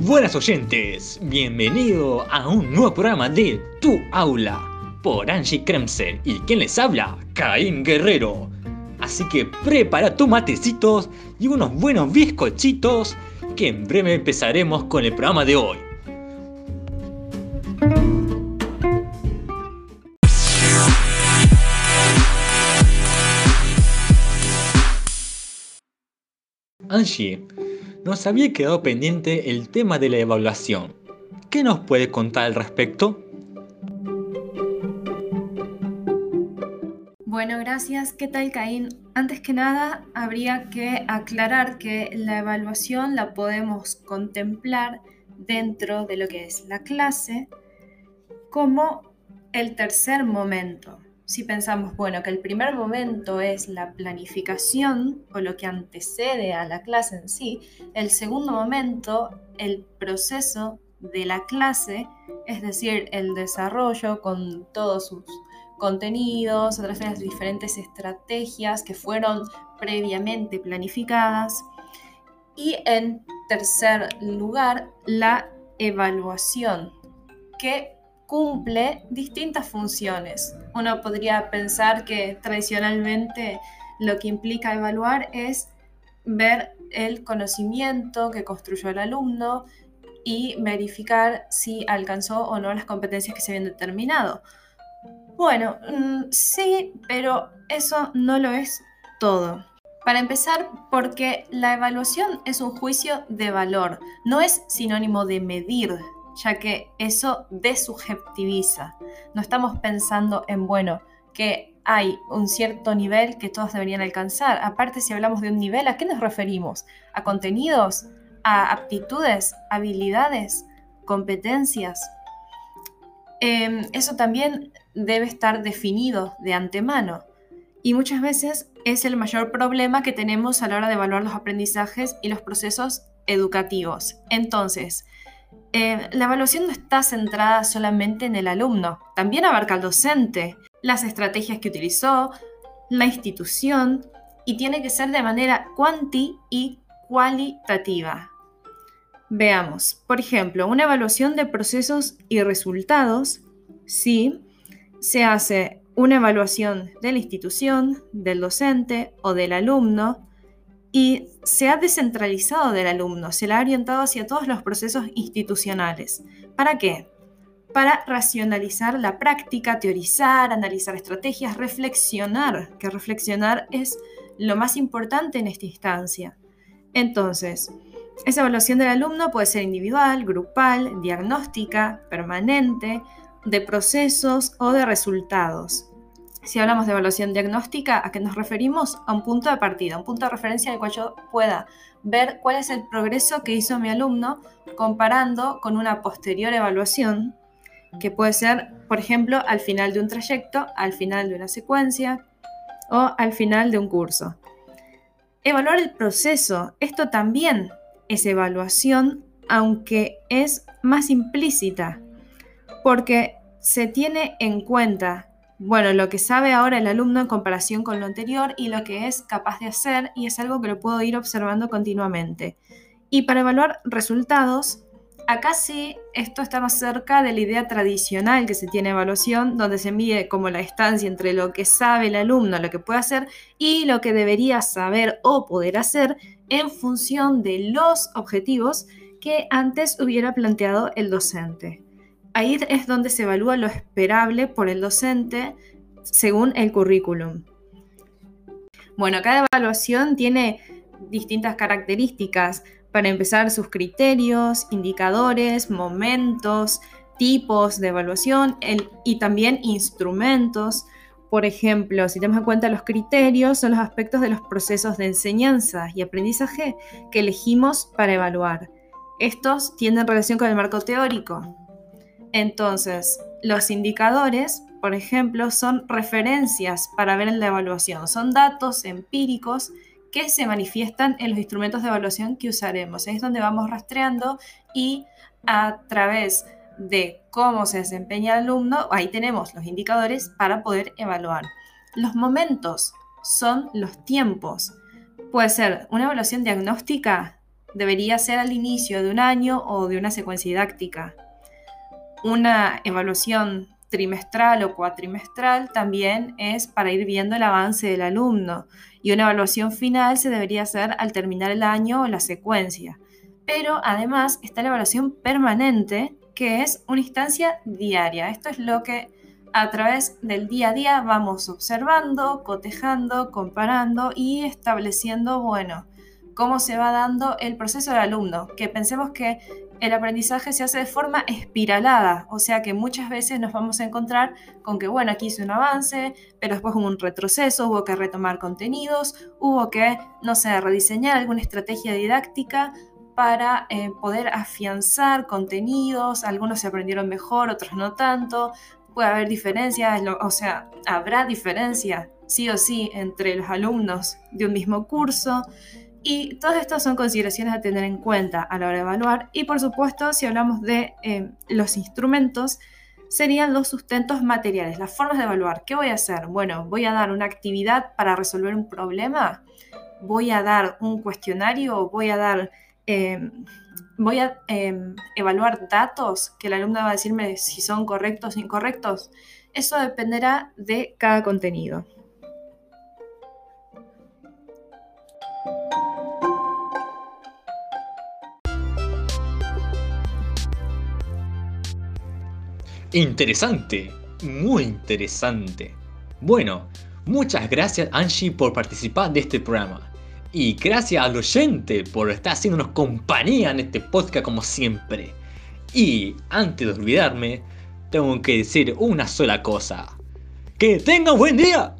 Buenas oyentes, bienvenido a un nuevo programa de Tu Aula por Angie Kremser y quien les habla, Caín Guerrero. Así que prepara tus matecitos y unos buenos bizcochitos que en breve empezaremos con el programa de hoy. Angie, nos había quedado pendiente el tema de la evaluación. ¿Qué nos puede contar al respecto? Bueno, gracias. ¿Qué tal, Caín? Antes que nada, habría que aclarar que la evaluación la podemos contemplar dentro de lo que es la clase como el tercer momento si pensamos, bueno, que el primer momento es la planificación o lo que antecede a la clase en sí, el segundo momento, el proceso de la clase, es decir, el desarrollo con todos sus contenidos, a través de las diferentes estrategias que fueron previamente planificadas. Y en tercer lugar, la evaluación, que cumple distintas funciones. Uno podría pensar que tradicionalmente lo que implica evaluar es ver el conocimiento que construyó el alumno y verificar si alcanzó o no las competencias que se habían determinado. Bueno, mm, sí, pero eso no lo es todo. Para empezar, porque la evaluación es un juicio de valor, no es sinónimo de medir ya que eso desubjetiviza. No estamos pensando en, bueno, que hay un cierto nivel que todos deberían alcanzar. Aparte, si hablamos de un nivel, ¿a qué nos referimos? ¿A contenidos? ¿A aptitudes? ¿Habilidades? ¿Competencias? Em, eso también debe estar definido de antemano. Y muchas veces es el mayor problema que tenemos a la hora de evaluar los aprendizajes y los procesos educativos. Entonces, eh, la evaluación no está centrada solamente en el alumno, también abarca al docente, las estrategias que utilizó, la institución y tiene que ser de manera cuanti y cualitativa. Veamos, por ejemplo, una evaluación de procesos y resultados, si se hace una evaluación de la institución, del docente o del alumno, y se ha descentralizado del alumno, se le ha orientado hacia todos los procesos institucionales. ¿Para qué? Para racionalizar la práctica, teorizar, analizar estrategias, reflexionar, que reflexionar es lo más importante en esta instancia. Entonces, esa evaluación del alumno puede ser individual, grupal, diagnóstica, permanente, de procesos o de resultados. Si hablamos de evaluación diagnóstica, ¿a qué nos referimos? A un punto de partida, un punto de referencia en el cual yo pueda ver cuál es el progreso que hizo mi alumno comparando con una posterior evaluación, que puede ser, por ejemplo, al final de un trayecto, al final de una secuencia o al final de un curso. Evaluar el proceso, esto también es evaluación, aunque es más implícita, porque se tiene en cuenta bueno, lo que sabe ahora el alumno en comparación con lo anterior y lo que es capaz de hacer y es algo que lo puedo ir observando continuamente. Y para evaluar resultados, acá sí esto está más cerca de la idea tradicional que se tiene evaluación, donde se mide como la distancia entre lo que sabe el alumno, lo que puede hacer y lo que debería saber o poder hacer en función de los objetivos que antes hubiera planteado el docente ahí es donde se evalúa lo esperable por el docente según el currículum. Bueno, cada evaluación tiene distintas características. Para empezar, sus criterios, indicadores, momentos, tipos de evaluación y también instrumentos. Por ejemplo, si tenemos en cuenta los criterios, son los aspectos de los procesos de enseñanza y aprendizaje que elegimos para evaluar. Estos tienen relación con el marco teórico, entonces, los indicadores, por ejemplo, son referencias para ver en la evaluación, son datos empíricos que se manifiestan en los instrumentos de evaluación que usaremos. Es donde vamos rastreando y a través de cómo se desempeña el alumno, ahí tenemos los indicadores para poder evaluar. Los momentos son los tiempos. Puede ser una evaluación diagnóstica debería ser al inicio de un año o de una secuencia didáctica. Una evaluación trimestral o cuatrimestral también es para ir viendo el avance del alumno y una evaluación final se debería hacer al terminar el año o la secuencia. Pero además está la evaluación permanente, que es una instancia diaria. Esto es lo que a través del día a día vamos observando, cotejando, comparando y estableciendo, bueno, cómo se va dando el proceso del alumno, que pensemos que el aprendizaje se hace de forma espiralada, o sea que muchas veces nos vamos a encontrar con que, bueno, aquí hice un avance, pero después hubo un retroceso, hubo que retomar contenidos, hubo que, no sé, rediseñar alguna estrategia didáctica para eh, poder afianzar contenidos, algunos se aprendieron mejor, otros no tanto, puede haber diferencias, o sea, habrá diferencia, sí o sí, entre los alumnos de un mismo curso. Y todas estas son consideraciones a tener en cuenta a la hora de evaluar. Y por supuesto, si hablamos de eh, los instrumentos, serían los sustentos materiales, las formas de evaluar. ¿Qué voy a hacer? Bueno, voy a dar una actividad para resolver un problema, voy a dar un cuestionario, voy a dar, em, voy a em, evaluar datos que el alumno va a decirme si son correctos o incorrectos. Eso dependerá de cada contenido. Interesante, muy interesante. Bueno, muchas gracias Angie por participar de este programa. Y gracias al oyente por estar haciéndonos compañía en este podcast como siempre. Y antes de olvidarme, tengo que decir una sola cosa. ¡Que tenga un buen día!